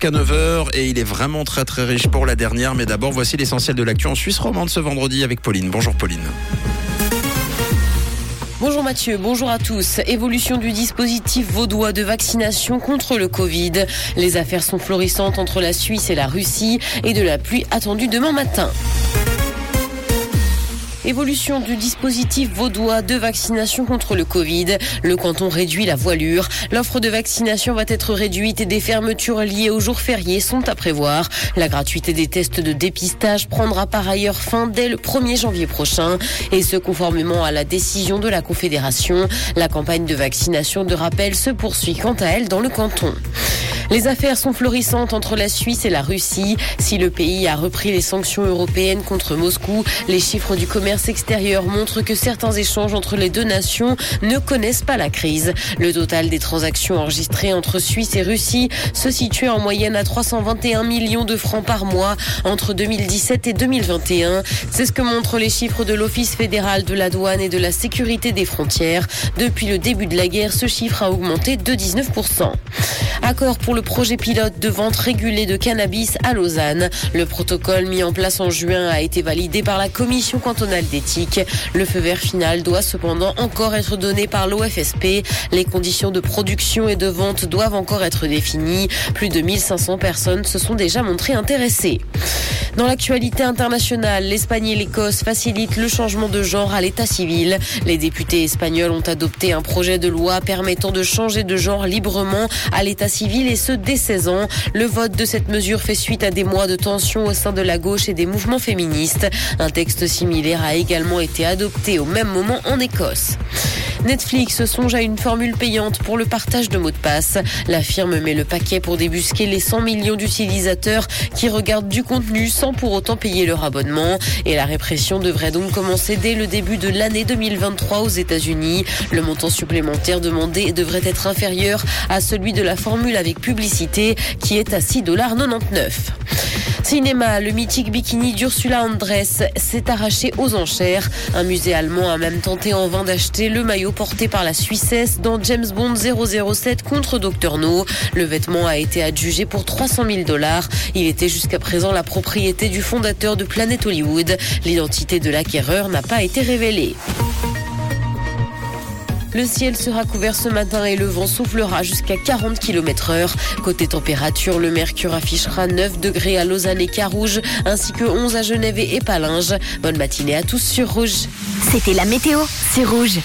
jusqu'à 9h et il est vraiment très très riche pour la dernière. Mais d'abord, voici l'essentiel de l'actu en Suisse romande ce vendredi avec Pauline. Bonjour Pauline. Bonjour Mathieu, bonjour à tous. Évolution du dispositif vaudois de vaccination contre le Covid. Les affaires sont florissantes entre la Suisse et la Russie et de la pluie attendue demain matin. Évolution du dispositif vaudois de vaccination contre le Covid. Le canton réduit la voilure. L'offre de vaccination va être réduite et des fermetures liées aux jours fériés sont à prévoir. La gratuité des tests de dépistage prendra par ailleurs fin dès le 1er janvier prochain. Et ce, conformément à la décision de la Confédération. La campagne de vaccination de rappel se poursuit quant à elle dans le canton. Les affaires sont florissantes entre la Suisse et la Russie. Si le pays a repris les sanctions européennes contre Moscou, les chiffres du commerce extérieur montrent que certains échanges entre les deux nations ne connaissent pas la crise. Le total des transactions enregistrées entre Suisse et Russie se situe en moyenne à 321 millions de francs par mois entre 2017 et 2021. C'est ce que montrent les chiffres de l'Office fédéral de la douane et de la sécurité des frontières. Depuis le début de la guerre, ce chiffre a augmenté de 19%. Accord pour le projet pilote de vente régulée de cannabis à Lausanne. Le protocole mis en place en juin a été validé par la commission cantonale d'éthique. Le feu vert final doit cependant encore être donné par l'OFSP. Les conditions de production et de vente doivent encore être définies. Plus de 1500 personnes se sont déjà montrées intéressées. Dans l'actualité internationale, l'Espagne et l'Écosse facilitent le changement de genre à l'état civil. Les députés espagnols ont adopté un projet de loi permettant de changer de genre librement à l'état civil et ce dès 16 ans. Le vote de cette mesure fait suite à des mois de tension au sein de la gauche et des mouvements féministes. Un texte similaire a également été adopté au même moment en Écosse. Netflix songe à une formule payante pour le partage de mots de passe. La firme met le paquet pour débusquer les 100 millions d'utilisateurs qui regardent du contenu sans pour autant payer leur abonnement. Et la répression devrait donc commencer dès le début de l'année 2023 aux États-Unis. Le montant supplémentaire demandé devrait être inférieur à celui de la formule avec publicité qui est à 6,99$. Cinéma, le mythique bikini d'Ursula Andress s'est arraché aux enchères. Un musée allemand a même tenté en vain d'acheter le maillot porté par la Suissesse dans James Bond 007 contre Dr No. Le vêtement a été adjugé pour 300 000 dollars. Il était jusqu'à présent la propriété du fondateur de Planet Hollywood. L'identité de l'acquéreur n'a pas été révélée. Le ciel sera couvert ce matin et le vent soufflera jusqu'à 40 km heure. Côté température, le mercure affichera 9 degrés à Lausanne et Carouge, ainsi que 11 à Genève et Palinges. Bonne matinée à tous sur Rouge. C'était la météo, c'est Rouge.